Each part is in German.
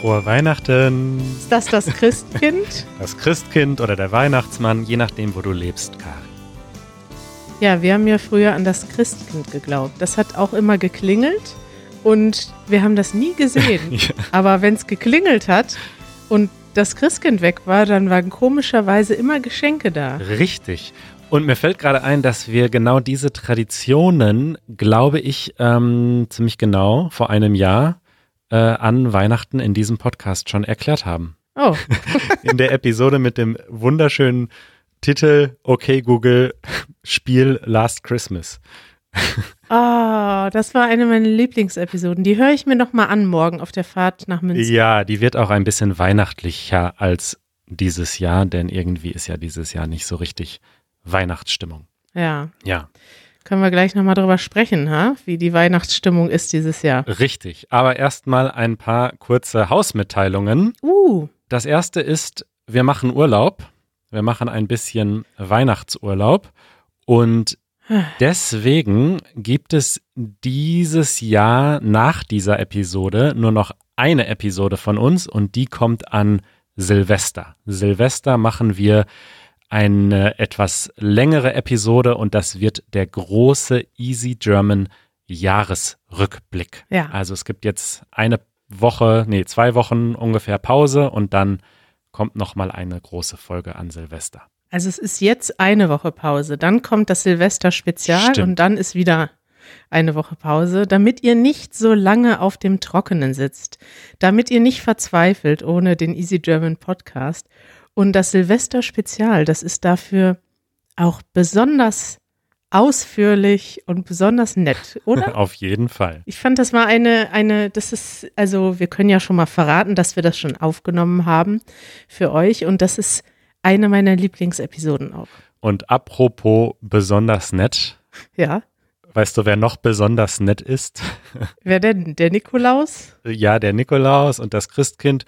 Frohe Weihnachten. Ist das das Christkind? Das Christkind oder der Weihnachtsmann, je nachdem, wo du lebst, Kari. Ja, wir haben ja früher an das Christkind geglaubt. Das hat auch immer geklingelt und wir haben das nie gesehen. ja. Aber wenn es geklingelt hat und das Christkind weg war, dann waren komischerweise immer Geschenke da. Richtig. Und mir fällt gerade ein, dass wir genau diese Traditionen, glaube ich, ähm, ziemlich genau vor einem Jahr äh, an Weihnachten in diesem Podcast schon erklärt haben. Oh. in der Episode mit dem wunderschönen Titel Okay Google Spiel Last Christmas. Ah, oh, das war eine meiner Lieblingsepisoden. Die höre ich mir noch mal an morgen auf der Fahrt nach Münster. Ja, die wird auch ein bisschen weihnachtlicher als dieses Jahr, denn irgendwie ist ja dieses Jahr nicht so richtig Weihnachtsstimmung. Ja. Ja. Können wir gleich nochmal drüber sprechen, ha? wie die Weihnachtsstimmung ist dieses Jahr. Richtig. Aber erstmal ein paar kurze Hausmitteilungen. Uh. Das erste ist, wir machen Urlaub. Wir machen ein bisschen Weihnachtsurlaub. Und deswegen gibt es dieses Jahr nach dieser Episode nur noch eine Episode von uns und die kommt an Silvester. Silvester machen wir eine etwas längere Episode und das wird der große Easy German Jahresrückblick. Ja. Also es gibt jetzt eine Woche, nee, zwei Wochen ungefähr Pause und dann kommt nochmal eine große Folge an Silvester. Also es ist jetzt eine Woche Pause, dann kommt das Silvester-Spezial und dann ist wieder eine Woche Pause, damit ihr nicht so lange auf dem Trockenen sitzt, damit ihr nicht verzweifelt ohne den Easy German Podcast und das Silvester-Spezial, das ist dafür auch besonders ausführlich und besonders nett, oder? Auf jeden Fall. Ich fand, das war eine, eine, das ist, also wir können ja schon mal verraten, dass wir das schon aufgenommen haben für euch und das ist eine meiner Lieblingsepisoden auch. Und apropos besonders nett. Ja. Weißt du, wer noch besonders nett ist? Wer denn? Der Nikolaus? Ja, der Nikolaus und das Christkind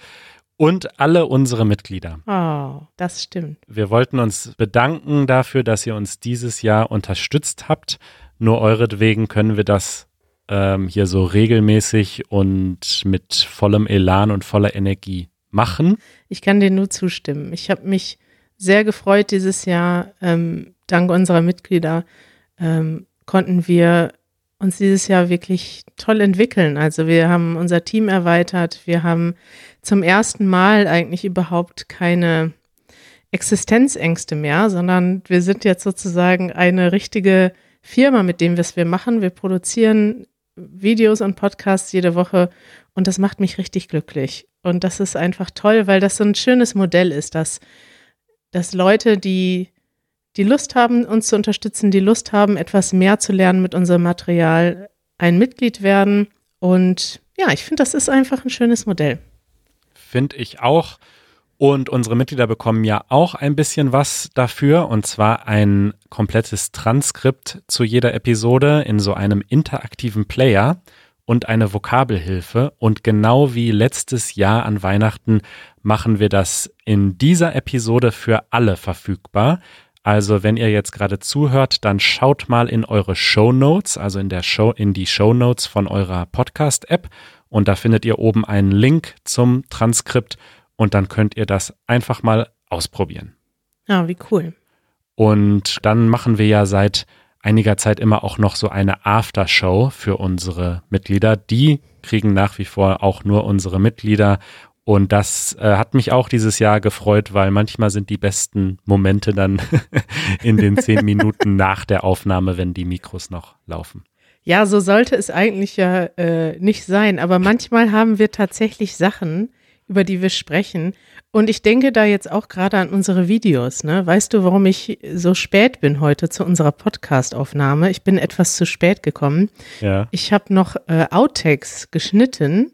und alle unsere Mitglieder. Oh, das stimmt. Wir wollten uns bedanken dafür, dass ihr uns dieses Jahr unterstützt habt. Nur euretwegen können wir das ähm, hier so regelmäßig und mit vollem Elan und voller Energie machen. Ich kann dir nur zustimmen. Ich habe mich sehr gefreut dieses Jahr. Ähm, dank unserer Mitglieder ähm, konnten wir uns dieses Jahr wirklich toll entwickeln. Also wir haben unser Team erweitert, wir haben zum ersten Mal eigentlich überhaupt keine Existenzängste mehr, sondern wir sind jetzt sozusagen eine richtige Firma mit dem, was wir machen. Wir produzieren Videos und Podcasts jede Woche und das macht mich richtig glücklich. Und das ist einfach toll, weil das so ein schönes Modell ist, dass, dass Leute, die die Lust haben, uns zu unterstützen, die Lust haben, etwas mehr zu lernen mit unserem Material, ein Mitglied werden. Und ja, ich finde, das ist einfach ein schönes Modell. Finde ich auch. Und unsere Mitglieder bekommen ja auch ein bisschen was dafür, und zwar ein komplettes Transkript zu jeder Episode in so einem interaktiven Player und eine Vokabelhilfe. Und genau wie letztes Jahr an Weihnachten machen wir das in dieser Episode für alle verfügbar. Also wenn ihr jetzt gerade zuhört, dann schaut mal in eure Show Notes, also in der Show, in die Show Notes von eurer Podcast-App und da findet ihr oben einen Link zum Transkript und dann könnt ihr das einfach mal ausprobieren. Ja, wie cool. Und dann machen wir ja seit einiger Zeit immer auch noch so eine Aftershow für unsere Mitglieder. Die kriegen nach wie vor auch nur unsere Mitglieder und das äh, hat mich auch dieses Jahr gefreut, weil manchmal sind die besten Momente dann in den zehn Minuten nach der Aufnahme, wenn die Mikros noch laufen. Ja, so sollte es eigentlich ja äh, nicht sein. Aber manchmal haben wir tatsächlich Sachen, über die wir sprechen. Und ich denke da jetzt auch gerade an unsere Videos. Ne? Weißt du, warum ich so spät bin heute zu unserer Podcast-Aufnahme? Ich bin etwas zu spät gekommen. Ja. Ich habe noch äh, Outtakes geschnitten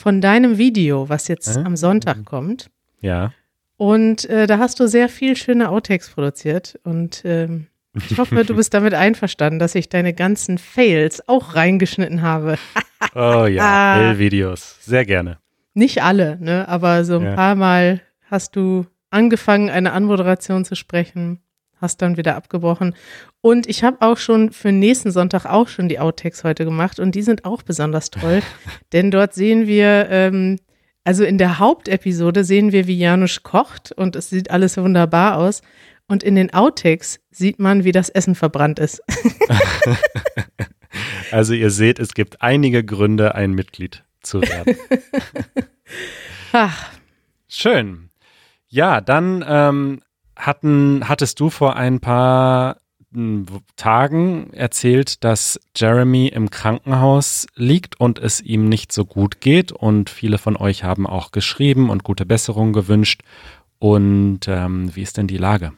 von deinem Video, was jetzt äh? am Sonntag kommt. Ja. Und äh, da hast du sehr viel schöne Outtakes produziert und ähm, ich hoffe, du bist damit einverstanden, dass ich deine ganzen Fails auch reingeschnitten habe. oh ja, Fail-Videos, sehr gerne. Nicht alle, ne? Aber so ein ja. paar Mal hast du angefangen, eine Anmoderation zu sprechen hast dann wieder abgebrochen. Und ich habe auch schon für nächsten Sonntag auch schon die Outtakes heute gemacht und die sind auch besonders toll, denn dort sehen wir, ähm, Also in der Hauptepisode sehen wir, wie Janusz kocht und es sieht alles wunderbar aus. Und in den Outtakes sieht man, wie das Essen verbrannt ist. also ihr seht, es gibt einige Gründe, ein Mitglied zu werden. Ach. Schön. Ja, dann ähm, hatten, hattest du vor ein paar Tagen erzählt, dass Jeremy im Krankenhaus liegt und es ihm nicht so gut geht. Und viele von euch haben auch geschrieben und gute Besserung gewünscht. Und ähm, wie ist denn die Lage?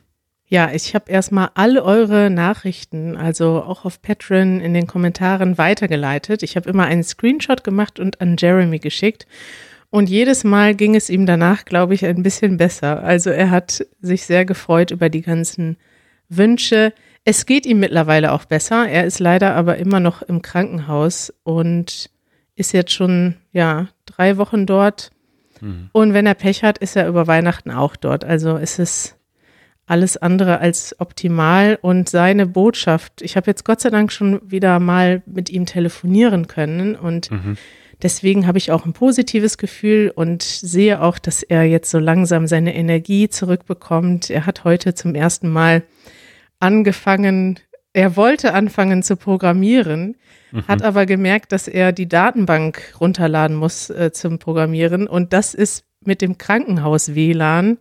Ja, ich habe erstmal alle eure Nachrichten, also auch auf Patreon in den Kommentaren weitergeleitet. Ich habe immer einen Screenshot gemacht und an Jeremy geschickt. Und jedes Mal ging es ihm danach, glaube ich, ein bisschen besser. Also er hat sich sehr gefreut über die ganzen Wünsche. Es geht ihm mittlerweile auch besser. Er ist leider aber immer noch im Krankenhaus und ist jetzt schon, ja, drei Wochen dort. Mhm. Und wenn er Pech hat, ist er über Weihnachten auch dort. Also ist es alles andere als optimal. Und seine Botschaft, ich habe jetzt Gott sei Dank schon wieder mal mit ihm telefonieren können und mhm. Deswegen habe ich auch ein positives Gefühl und sehe auch, dass er jetzt so langsam seine Energie zurückbekommt. Er hat heute zum ersten Mal angefangen, er wollte anfangen zu programmieren, mhm. hat aber gemerkt, dass er die Datenbank runterladen muss äh, zum Programmieren und das ist mit dem Krankenhaus-WLAN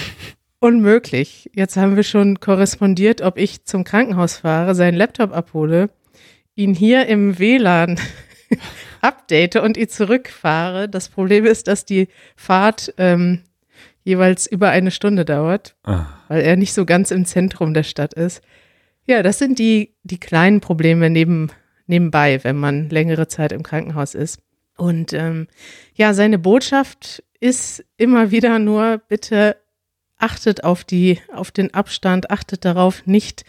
unmöglich. Jetzt haben wir schon korrespondiert, ob ich zum Krankenhaus fahre, seinen Laptop abhole, ihn hier im WLAN update und ihn zurückfahre. Das Problem ist, dass die Fahrt ähm, jeweils über eine Stunde dauert, ah. weil er nicht so ganz im Zentrum der Stadt ist. Ja, das sind die, die kleinen Probleme neben, nebenbei, wenn man längere Zeit im Krankenhaus ist. Und ähm, ja, seine Botschaft ist immer wieder nur, bitte achtet auf die, auf den Abstand, achtet darauf, nicht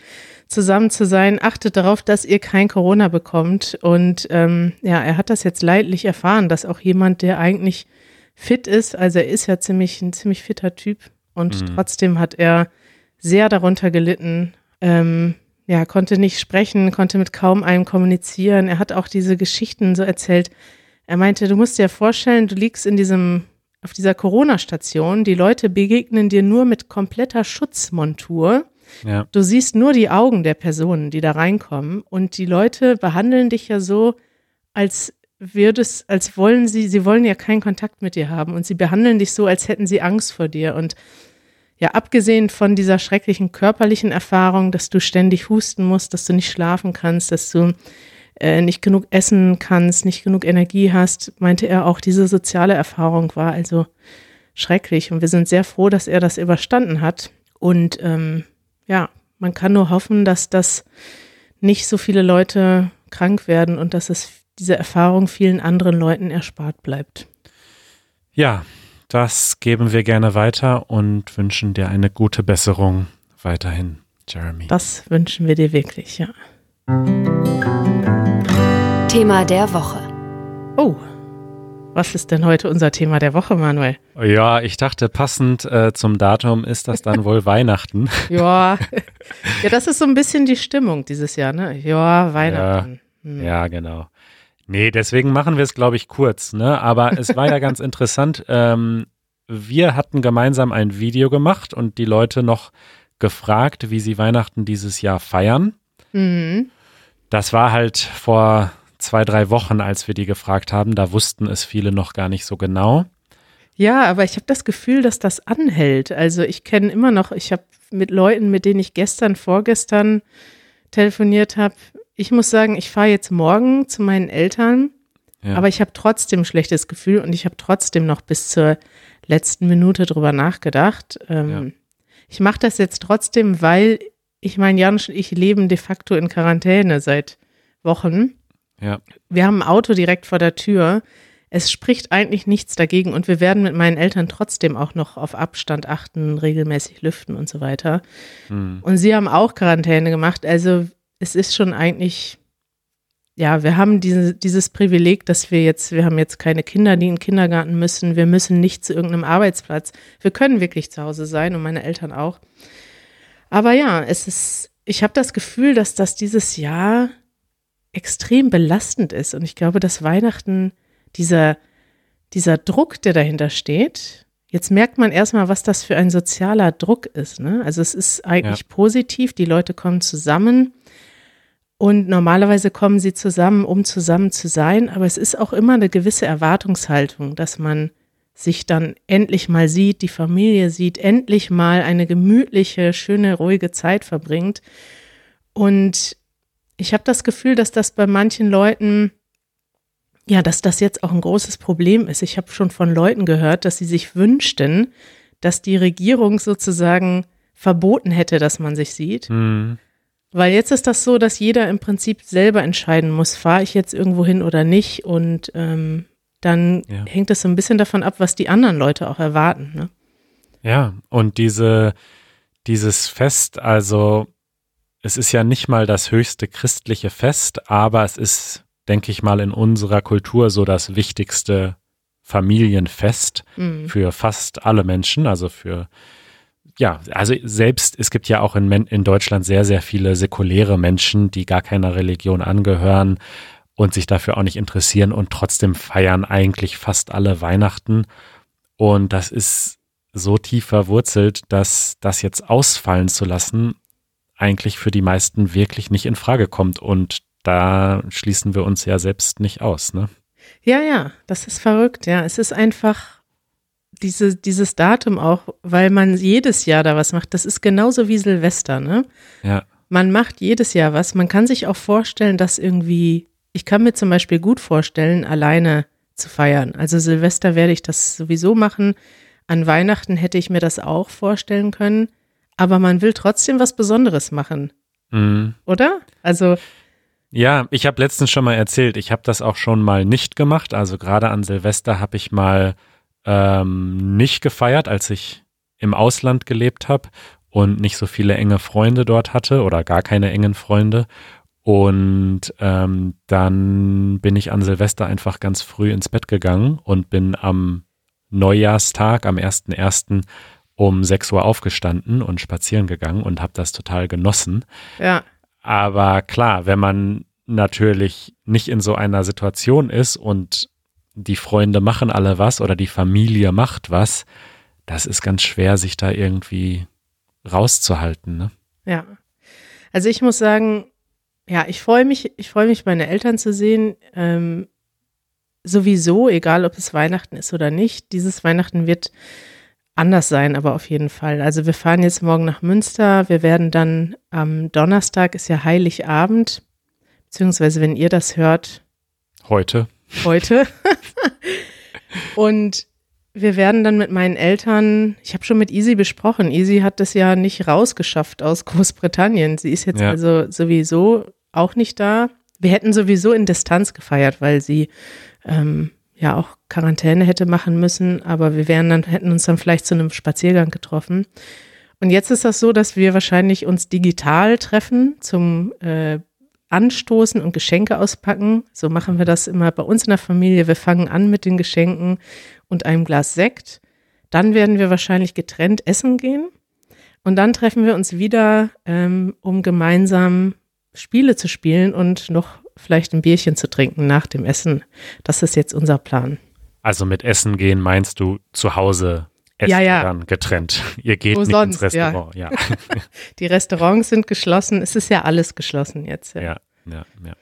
zusammen zu sein, achtet darauf, dass ihr kein Corona bekommt. Und ähm, ja, er hat das jetzt leidlich erfahren, dass auch jemand, der eigentlich fit ist. Also er ist ja ziemlich ein ziemlich fitter Typ und mhm. trotzdem hat er sehr darunter gelitten. Ähm, ja, konnte nicht sprechen, konnte mit kaum einem kommunizieren. Er hat auch diese Geschichten so erzählt. Er meinte, du musst dir vorstellen, du liegst in diesem auf dieser Corona-Station, die Leute begegnen dir nur mit kompletter Schutzmontur. Ja. Du siehst nur die Augen der Personen, die da reinkommen und die Leute behandeln dich ja so, als wird es, als wollen sie, sie wollen ja keinen Kontakt mit dir haben und sie behandeln dich so, als hätten sie Angst vor dir. Und ja, abgesehen von dieser schrecklichen körperlichen Erfahrung, dass du ständig husten musst, dass du nicht schlafen kannst, dass du äh, nicht genug essen kannst, nicht genug Energie hast, meinte er auch, diese soziale Erfahrung war also schrecklich. Und wir sind sehr froh, dass er das überstanden hat. Und ähm, ja, man kann nur hoffen, dass das nicht so viele Leute krank werden und dass es diese Erfahrung vielen anderen Leuten erspart bleibt. Ja, das geben wir gerne weiter und wünschen dir eine gute Besserung weiterhin, Jeremy. Das wünschen wir dir wirklich, ja. Thema der Woche. Oh, was ist denn heute unser Thema der Woche, Manuel? Ja, ich dachte, passend äh, zum Datum ist das dann wohl Weihnachten. Ja. ja, das ist so ein bisschen die Stimmung dieses Jahr, ne? Ja, Weihnachten. Ja, hm. ja genau. Nee, deswegen machen wir es, glaube ich, kurz. Ne? Aber es war ja ganz interessant. Ähm, wir hatten gemeinsam ein Video gemacht und die Leute noch gefragt, wie sie Weihnachten dieses Jahr feiern. Mhm. Das war halt vor zwei, drei Wochen, als wir die gefragt haben. Da wussten es viele noch gar nicht so genau. Ja, aber ich habe das Gefühl, dass das anhält. Also ich kenne immer noch, ich habe mit Leuten, mit denen ich gestern, vorgestern telefoniert habe, ich muss sagen, ich fahre jetzt morgen zu meinen Eltern, ja. aber ich habe trotzdem ein schlechtes Gefühl und ich habe trotzdem noch bis zur letzten Minute drüber nachgedacht. Ähm, ja. Ich mache das jetzt trotzdem, weil ich meine, Janusz und ich leben de facto in Quarantäne seit Wochen. Ja. Wir haben ein Auto direkt vor der Tür. Es spricht eigentlich nichts dagegen und wir werden mit meinen Eltern trotzdem auch noch auf Abstand achten, regelmäßig lüften und so weiter. Mhm. Und sie haben auch Quarantäne gemacht. Also es ist schon eigentlich, ja, wir haben diese, dieses Privileg, dass wir jetzt, wir haben jetzt keine Kinder, die in den Kindergarten müssen. Wir müssen nicht zu irgendeinem Arbeitsplatz. Wir können wirklich zu Hause sein und meine Eltern auch. Aber ja, es ist, ich habe das Gefühl, dass das dieses Jahr extrem belastend ist. Und ich glaube, dass Weihnachten dieser, dieser Druck, der dahinter steht, jetzt merkt man erstmal, was das für ein sozialer Druck ist. Ne? Also es ist eigentlich ja. positiv, die Leute kommen zusammen und normalerweise kommen sie zusammen, um zusammen zu sein, aber es ist auch immer eine gewisse Erwartungshaltung, dass man sich dann endlich mal sieht, die Familie sieht, endlich mal eine gemütliche, schöne, ruhige Zeit verbringt. Und ich habe das Gefühl, dass das bei manchen Leuten, ja, dass das jetzt auch ein großes Problem ist. Ich habe schon von Leuten gehört, dass sie sich wünschten, dass die Regierung sozusagen verboten hätte, dass man sich sieht. Mhm. Weil jetzt ist das so, dass jeder im Prinzip selber entscheiden muss, fahre ich jetzt irgendwo hin oder nicht. Und ähm, dann ja. hängt es so ein bisschen davon ab, was die anderen Leute auch erwarten. Ne? Ja, und diese, dieses Fest, also es ist ja nicht mal das höchste christliche Fest, aber es ist, denke ich mal, in unserer Kultur so das wichtigste Familienfest mhm. für fast alle Menschen, also für ja, also selbst, es gibt ja auch in, in Deutschland sehr, sehr viele säkuläre Menschen, die gar keiner Religion angehören und sich dafür auch nicht interessieren und trotzdem feiern eigentlich fast alle Weihnachten. Und das ist so tief verwurzelt, dass das jetzt ausfallen zu lassen, eigentlich für die meisten wirklich nicht in Frage kommt. Und da schließen wir uns ja selbst nicht aus, ne? Ja, ja, das ist verrückt, ja. Es ist einfach diese, dieses Datum auch, weil man jedes Jahr da was macht. Das ist genauso wie Silvester, ne? Ja. Man macht jedes Jahr was. Man kann sich auch vorstellen, dass irgendwie, ich kann mir zum Beispiel gut vorstellen, alleine zu feiern. Also Silvester werde ich das sowieso machen. An Weihnachten hätte ich mir das auch vorstellen können. Aber man will trotzdem was Besonderes machen. Mhm. Oder? Also. Ja, ich habe letztens schon mal erzählt, ich habe das auch schon mal nicht gemacht. Also gerade an Silvester habe ich mal ähm, nicht gefeiert, als ich im Ausland gelebt habe und nicht so viele enge Freunde dort hatte oder gar keine engen Freunde. Und ähm, dann bin ich an Silvester einfach ganz früh ins Bett gegangen und bin am Neujahrstag, am 1.1. um 6 Uhr aufgestanden und spazieren gegangen und habe das total genossen. Ja. Aber klar, wenn man natürlich nicht in so einer Situation ist und die Freunde machen alle was oder die Familie macht was, das ist ganz schwer, sich da irgendwie rauszuhalten. Ne? Ja. Also ich muss sagen, ja, ich freue mich, ich freue mich, meine Eltern zu sehen. Ähm, sowieso, egal ob es Weihnachten ist oder nicht. Dieses Weihnachten wird anders sein, aber auf jeden Fall. Also wir fahren jetzt morgen nach Münster. Wir werden dann am Donnerstag ist ja Heiligabend, beziehungsweise wenn ihr das hört. Heute heute. und wir werden dann mit meinen Eltern, ich habe schon mit Easy besprochen, Easy hat das ja nicht rausgeschafft aus Großbritannien. Sie ist jetzt ja. also sowieso auch nicht da. Wir hätten sowieso in Distanz gefeiert, weil sie ähm, ja auch Quarantäne hätte machen müssen, aber wir wären dann, hätten uns dann vielleicht zu einem Spaziergang getroffen. Und jetzt ist das so, dass wir wahrscheinlich uns digital treffen zum äh, anstoßen und Geschenke auspacken. So machen wir das immer bei uns in der Familie. Wir fangen an mit den Geschenken und einem Glas Sekt. Dann werden wir wahrscheinlich getrennt essen gehen. Und dann treffen wir uns wieder, ähm, um gemeinsam Spiele zu spielen und noch vielleicht ein Bierchen zu trinken nach dem Essen. Das ist jetzt unser Plan. Also mit Essen gehen meinst du zu Hause essen ja, ja. dann getrennt. Ihr geht Wo nicht sonst, ins Restaurant. Ja. ja. Die Restaurants sind geschlossen. Es ist ja alles geschlossen jetzt. Ja, ja, ja. ja.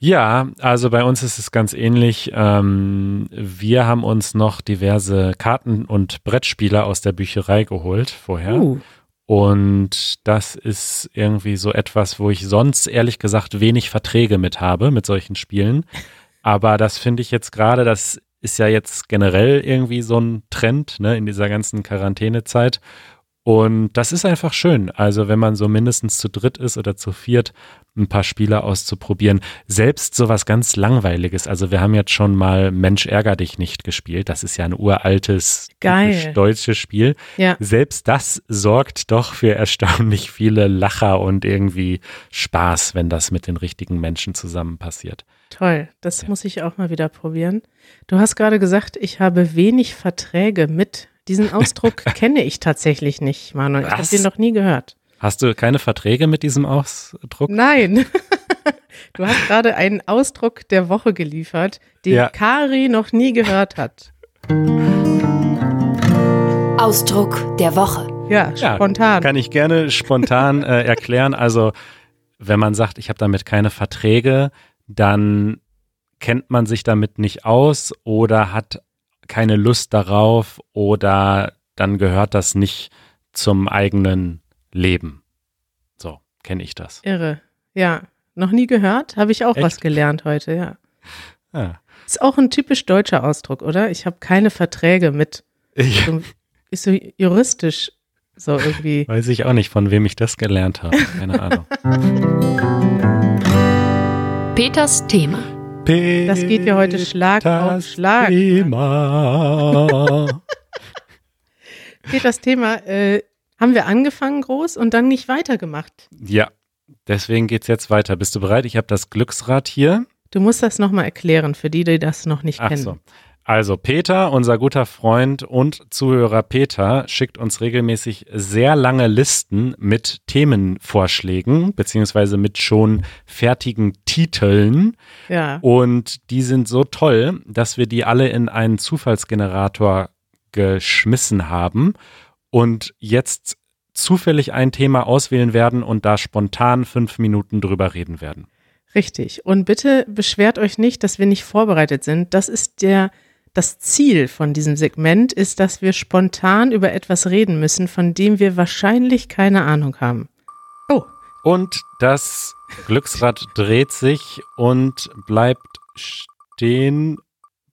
Ja, also bei uns ist es ganz ähnlich. Ähm, wir haben uns noch diverse Karten und Brettspiele aus der Bücherei geholt vorher. Uh. Und das ist irgendwie so etwas, wo ich sonst ehrlich gesagt wenig Verträge mit habe, mit solchen Spielen. Aber das finde ich jetzt gerade, das ist ja jetzt generell irgendwie so ein Trend ne, in dieser ganzen Quarantänezeit. Und das ist einfach schön. Also wenn man so mindestens zu dritt ist oder zu viert, ein paar Spiele auszuprobieren. Selbst sowas ganz Langweiliges. Also wir haben jetzt schon mal Mensch ärger dich nicht gespielt. Das ist ja ein uraltes deutsches Spiel. Ja. Selbst das sorgt doch für erstaunlich viele Lacher und irgendwie Spaß, wenn das mit den richtigen Menschen zusammen passiert. Toll, das ja. muss ich auch mal wieder probieren. Du hast gerade gesagt, ich habe wenig Verträge mit. Diesen Ausdruck kenne ich tatsächlich nicht, Manuel. Ich habe den noch nie gehört. Hast du keine Verträge mit diesem Ausdruck? Nein. Du hast gerade einen Ausdruck der Woche geliefert, den ja. Kari noch nie gehört hat. Ausdruck der Woche. Ja, Ja, spontan. Kann ich gerne spontan äh, erklären. Also, wenn man sagt, ich habe damit keine Verträge, dann kennt man sich damit nicht aus oder hat keine Lust darauf oder dann gehört das nicht zum eigenen Leben. So kenne ich das. Irre. Ja, noch nie gehört, habe ich auch Echt? was gelernt heute, ja. Ja. Ist auch ein typisch deutscher Ausdruck, oder? Ich habe keine Verträge mit. Ich So, ist so juristisch so irgendwie. weiß ich auch nicht, von wem ich das gelernt habe. Keine Ahnung. Peters Thema. Das geht ja heute Schlag auf Schlag. Thema. Geht das Thema, äh, haben wir angefangen groß und dann nicht weitergemacht. Ja, deswegen geht's jetzt weiter. Bist du bereit? Ich habe das Glücksrad hier. Du musst das nochmal erklären, für die, die das noch nicht Ach kennen. so. Also Peter, unser guter Freund und Zuhörer Peter, schickt uns regelmäßig sehr lange Listen mit Themenvorschlägen beziehungsweise mit schon fertigen Titeln. Ja. Und die sind so toll, dass wir die alle in einen Zufallsgenerator geschmissen haben und jetzt zufällig ein Thema auswählen werden und da spontan fünf Minuten drüber reden werden. Richtig. Und bitte beschwert euch nicht, dass wir nicht vorbereitet sind. Das ist der, das Ziel von diesem Segment ist, dass wir spontan über etwas reden müssen, von dem wir wahrscheinlich keine Ahnung haben. Oh, Und das Glücksrad dreht sich und bleibt stehen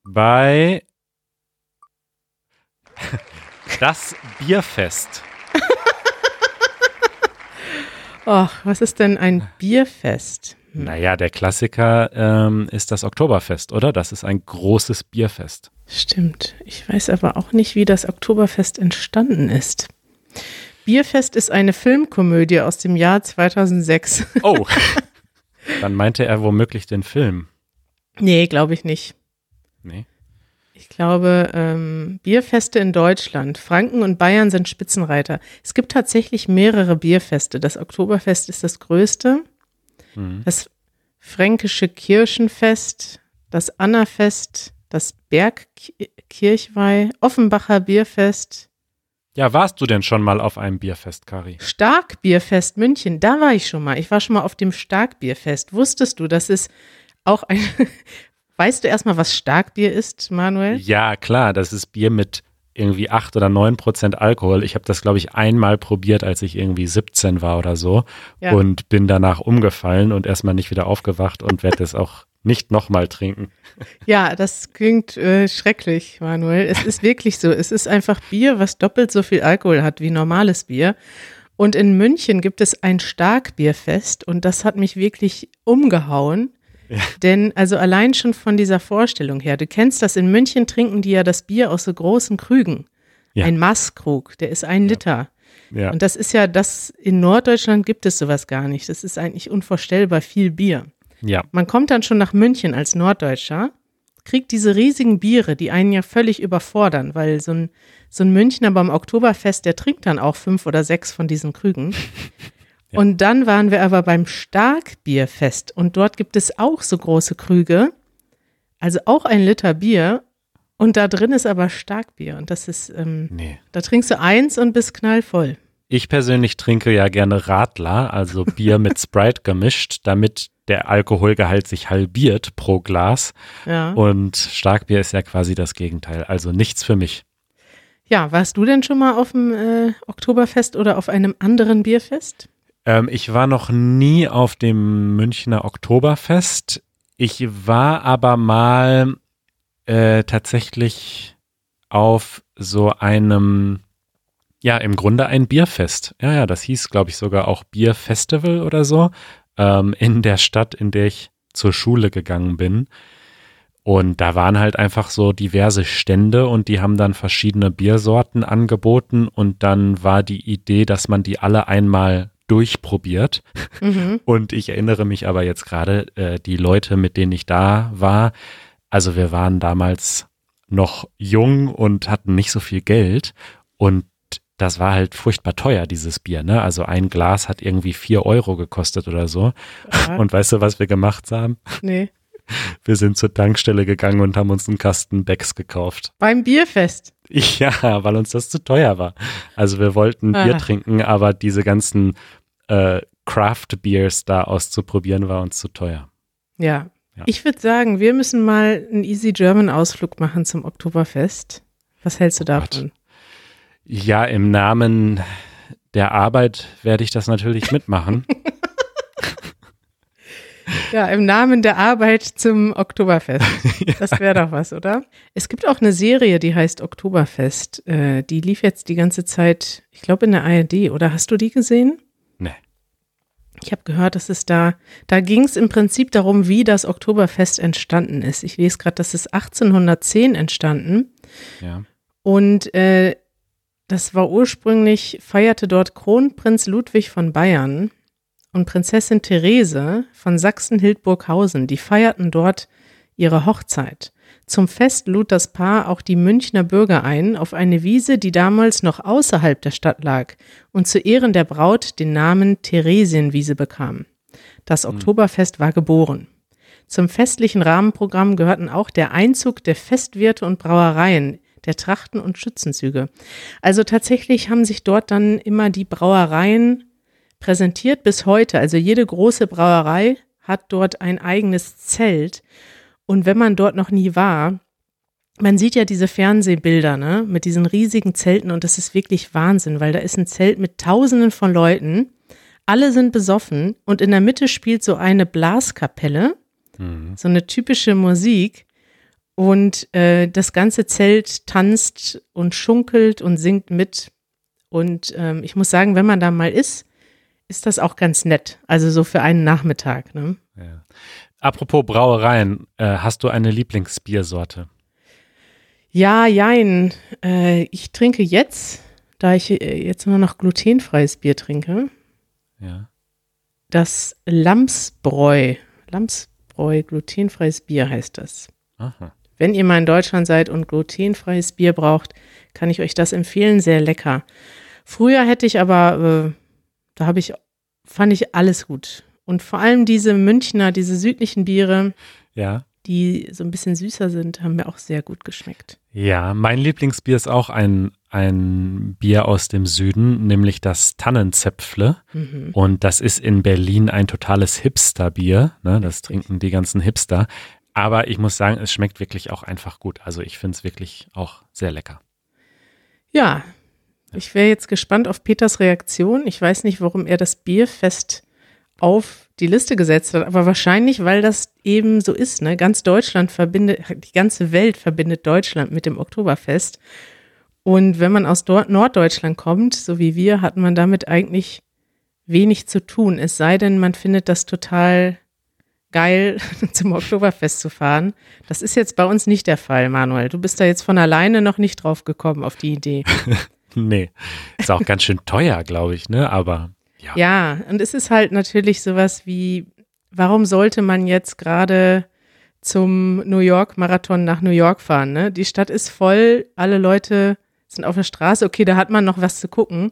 bei das Bierfest. oh, was ist denn ein Bierfest? Hm. Naja, der Klassiker ähm, ist das Oktoberfest, oder? Das ist ein großes Bierfest. Stimmt. Ich weiß aber auch nicht, wie das Oktoberfest entstanden ist. Bierfest ist eine Filmkomödie aus dem Jahr 2006. Oh, dann meinte er womöglich den Film. nee, glaube ich nicht. Nee. Ich glaube, ähm, Bierfeste in Deutschland. Franken und Bayern sind Spitzenreiter. Es gibt tatsächlich mehrere Bierfeste. Das Oktoberfest ist das größte. Mhm. Das Fränkische Kirchenfest, das Annafest, das Bergkirchweih, Offenbacher Bierfest, Ja, warst du denn schon mal auf einem Bierfest, Kari? Starkbierfest München. Da war ich schon mal. Ich war schon mal auf dem Starkbierfest. Wusstest du, das ist auch ein. weißt du erstmal, was Starkbier ist, Manuel? Ja, klar, das ist Bier mit irgendwie acht oder neun Prozent Alkohol. Ich habe das, glaube ich, einmal probiert, als ich irgendwie 17 war oder so Ja. und bin danach umgefallen und erstmal nicht wieder aufgewacht und werde es auch nicht nochmal trinken. Ja, das klingt äh, schrecklich, Manuel. Es ist wirklich so. Es ist einfach Bier, was doppelt so viel Alkohol hat wie normales Bier. Und in München gibt es ein Starkbierfest und das hat mich wirklich umgehauen. Denn also allein schon von dieser Vorstellung her, du kennst das, in München trinken die ja das Bier aus so großen Krügen. Ja. Ein Maßkrug, der ist ein Liter. Ja, Und das ist ja, das in Norddeutschland gibt es sowas gar nicht. Das ist eigentlich unvorstellbar viel Bier. ja, Man kommt dann schon nach München als Norddeutscher, kriegt diese riesigen Biere, die einen ja völlig überfordern, weil so ein, so ein Münchner beim Oktoberfest, der trinkt dann auch fünf oder sechs von diesen Krügen. Ja. Und dann waren wir aber beim Starkbierfest und dort gibt es auch so große Krüge, also auch ein Liter Bier und da drin ist aber Starkbier und das ist, ähm, nee. da trinkst du eins und bist knallvoll. Ich persönlich trinke ja gerne Radler, also Bier mit Sprite gemischt, damit der Alkoholgehalt sich halbiert pro Glas. Ja. Und Starkbier ist ja quasi das Gegenteil. Also nichts für mich. ja, warst du denn schon mal auf dem äh, Oktoberfest oder auf einem anderen Bierfest? Ähm, ich war noch nie auf dem Münchner Oktoberfest. Ich war aber mal äh, tatsächlich auf so einem, ja, im Grunde ein Bierfest. Ja, ja, das hieß, glaube ich, sogar auch Bierfestival oder so, ähm, in der Stadt, in der ich zur Schule gegangen bin. Und da waren halt einfach so diverse Stände und die haben dann verschiedene Biersorten angeboten und dann war die Idee, dass man die alle einmal durchprobiert. Mhm. Und ich erinnere mich aber jetzt gerade, äh, die Leute, mit denen ich da war, also wir waren damals noch jung und hatten nicht so viel Geld und das war halt furchtbar teuer, dieses Bier, ne? Also ein Glas hat irgendwie vier Euro gekostet oder so. Ja. Und weißt du, was wir gemacht haben? Nee. Wir sind zur Tankstelle gegangen und haben uns einen Kasten Becks gekauft. Beim Bierfest. Ja, weil uns das zu teuer war. Also wir wollten Ah. Bier trinken, aber diese ganzen äh, Craft Beers da auszuprobieren war uns zu teuer. Ja. Ja. Ich würde sagen, wir müssen mal einen Easy German Ausflug machen zum Oktoberfest. Was hältst du Oh Gott. davon? Ja, im Namen der Arbeit werde ich das natürlich mitmachen. Ja, im Namen der Arbeit zum Oktoberfest. Das wäre doch was, oder? Es gibt auch eine Serie, die heißt Oktoberfest. Äh, die lief jetzt die ganze Zeit, ich glaube, in der ARD. Oder hast du die gesehen? Ich habe gehört, dass es da, da ging es im Prinzip darum, wie das Oktoberfest entstanden ist. Ich lese gerade, das ist 1810 entstanden. Ja. Und äh, das war ursprünglich, feierte dort Kronprinz Ludwig von Bayern und Prinzessin Therese von Sachsen-Hildburghausen. Die feierten dort ihre Hochzeit. Zum Fest lud das Paar auch die Münchner Bürger ein auf eine Wiese, die damals noch außerhalb der Stadt lag und zu Ehren der Braut den Namen Theresienwiese bekam. Das Oktoberfest war geboren. Zum festlichen Rahmenprogramm gehörten auch der Einzug der Festwirte und Brauereien, der Trachten und Schützenzüge. Also tatsächlich haben sich dort dann immer die Brauereien präsentiert bis heute. Also jede große Brauerei hat dort ein eigenes Zelt. Und wenn man dort noch nie war, man sieht ja diese Fernsehbilder, ne, mit diesen riesigen Zelten und das ist wirklich Wahnsinn, weil da ist ein Zelt mit Tausenden von Leuten. Alle sind besoffen und in der Mitte spielt so eine Blaskapelle, Mhm. so eine typische Musik. Und äh, das ganze Zelt tanzt und schunkelt und singt mit. Und ähm, ich muss sagen, wenn man da mal ist, ist das auch ganz nett. Also so für einen Nachmittag. Ne? Ja. Apropos Brauereien, äh, hast du eine Lieblingsbiersorte? Ja, jein. Äh, ich trinke jetzt, da ich äh, jetzt nur noch glutenfreies Bier trinke, Ja. das Lamsbräu. Lamsbräu, glutenfreies Bier heißt das. Aha. Wenn ihr mal in Deutschland seid und glutenfreies Bier braucht, kann ich euch das empfehlen. Sehr lecker. Früher hätte ich aber, äh, da habe ich, fand ich alles gut. Und vor allem diese Münchner, diese südlichen Biere, Ja. die so ein bisschen süßer sind, haben mir auch sehr gut geschmeckt. Ja, mein Lieblingsbier ist auch ein, ein Bier aus dem Süden, nämlich das Tannenzäpfle. Mhm. Und das ist in Berlin ein totales Hipster-Bier. Ne? Das trinken die ganzen Hipster. Aber ich muss sagen, es schmeckt wirklich auch einfach gut. Also ich finde es wirklich auch sehr lecker. Ja, ich wäre jetzt gespannt auf Peters Reaktion. Ich weiß nicht, warum er das Bierfest auf die Liste gesetzt hat, aber wahrscheinlich, weil das eben so ist. Ne? Ganz Deutschland verbindet, die ganze Welt verbindet Deutschland mit dem Oktoberfest. Und wenn man aus Norddeutschland kommt, so wie wir, hat man damit eigentlich wenig zu tun. Es sei denn, man findet das total geil, zum Oktoberfest zu fahren. Das ist jetzt bei uns nicht der Fall, Manuel. Du bist da jetzt von alleine noch nicht drauf gekommen auf die Idee. Nee, ist auch ganz schön teuer, glaube ich, ne? Aber ja. Ja, und es ist halt natürlich sowas wie, warum sollte man jetzt gerade zum New York Marathon nach New York fahren? Ne? Die Stadt ist voll, alle Leute sind auf der Straße, okay, da hat man noch was zu gucken.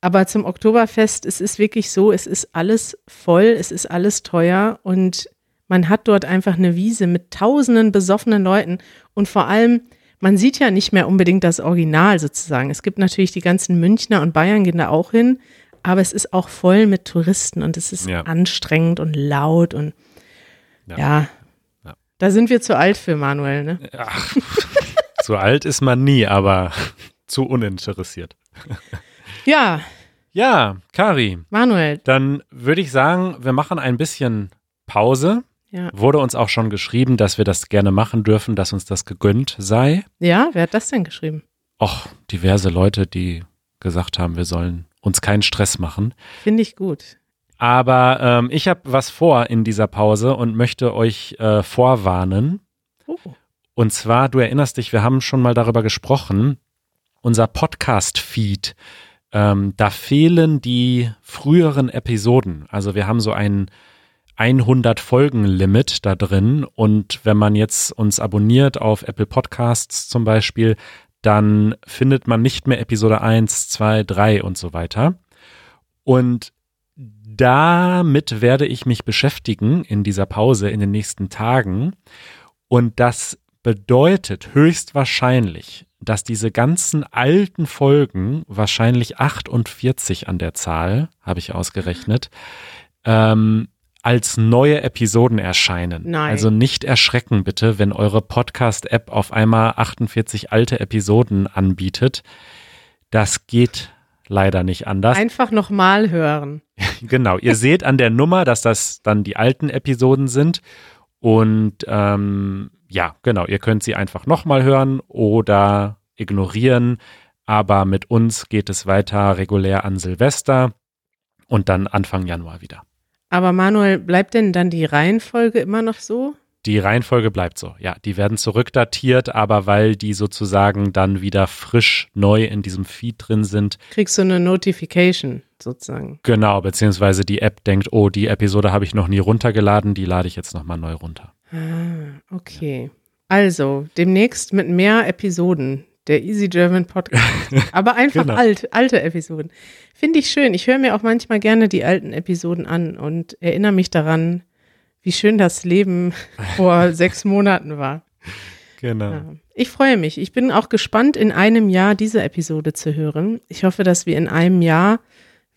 Aber zum Oktoberfest, es ist wirklich so, es ist alles voll, es ist alles teuer und man hat dort einfach eine Wiese mit tausenden besoffenen Leuten und vor allem, man sieht ja nicht mehr unbedingt das Original sozusagen. Es gibt natürlich die ganzen Münchner und Bayern gehen da auch hin, aber es ist auch voll mit Touristen und es ist Ja. anstrengend und laut und Ja. ja. Ja. Da sind wir zu alt für Manuel, ne? Ach, so alt ist man nie, aber zu uninteressiert. Ja, Ja, Kari, Manuel, dann würde ich sagen, wir machen ein bisschen Pause. ja. Wurde uns auch schon geschrieben, dass wir das gerne machen dürfen, dass uns das gegönnt sei. Ja, wer hat das denn geschrieben? Och, diverse Leute, die gesagt haben, wir sollen uns keinen Stress machen. Finde ich gut. Aber ähm, ich habe was vor in dieser Pause und möchte euch äh, vorwarnen. Oh. Und zwar, du erinnerst dich, wir haben schon mal darüber gesprochen, unser Podcast-Feed, ähm, da fehlen die früheren Episoden. Also wir haben so ein 100 Folgen-Limit da drin und wenn man jetzt uns abonniert auf Apple Podcasts zum Beispiel, dann findet man nicht mehr Episode 1, 2, 3 und so weiter. Und damit werde ich mich beschäftigen in dieser Pause in den nächsten Tagen. Und das bedeutet höchstwahrscheinlich, dass diese ganzen alten Folgen, wahrscheinlich 48 an der Zahl, habe ich ausgerechnet, ähm, als neue Episoden erscheinen. Nein. Also nicht erschrecken bitte, wenn eure Podcast-App auf einmal 48 alte Episoden anbietet. Das geht leider nicht anders. Einfach nochmal hören. genau, ihr seht an der Nummer, dass das dann die alten Episoden sind. Und ähm, ja, genau, ihr könnt sie einfach nochmal hören oder ignorieren. Aber mit uns geht es weiter regulär an Silvester und dann Anfang Januar wieder. Aber Manuel, bleibt denn dann die Reihenfolge immer noch so? Die Reihenfolge bleibt so. Ja, die werden zurückdatiert, aber weil die sozusagen dann wieder frisch neu in diesem Feed drin sind. Kriegst du eine Notification sozusagen? Genau, beziehungsweise die App denkt, oh, die Episode habe ich noch nie runtergeladen, die lade ich jetzt nochmal neu runter. Ah, okay. Also, demnächst mit mehr Episoden. Der Easy German Podcast. Aber einfach Genau. alt, alte Episoden. Finde ich schön. Ich höre mir auch manchmal gerne die alten Episoden an und erinnere mich daran, wie schön das Leben vor sechs Monaten war. Genau. Ja. Ich freue mich. Ich bin auch gespannt, in einem Jahr diese Episode zu hören. Ich hoffe, dass wir in einem Jahr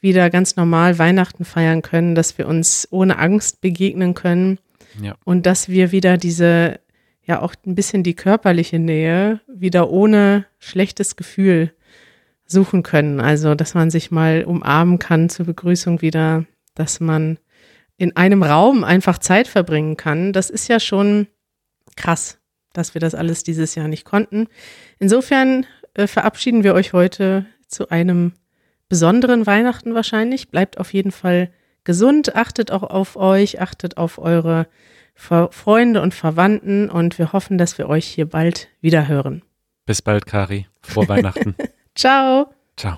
wieder ganz normal Weihnachten feiern können, dass wir uns ohne Angst begegnen können Ja. und dass wir wieder diese, ja auch ein bisschen die körperliche Nähe wieder ohne schlechtes Gefühl suchen können. Also, dass man sich mal umarmen kann zur Begrüßung wieder, dass man in einem Raum einfach Zeit verbringen kann. Das ist ja schon krass, dass wir das alles dieses Jahr nicht konnten. Insofern äh, verabschieden wir euch heute zu einem besonderen Weihnachten wahrscheinlich. Bleibt auf jeden Fall gesund, achtet auch auf euch, achtet auf eure Freunde und Verwandten und wir hoffen, dass wir euch hier bald wieder hören. Bis bald, Kari. Frohe Weihnachten. Ciao! Ciao.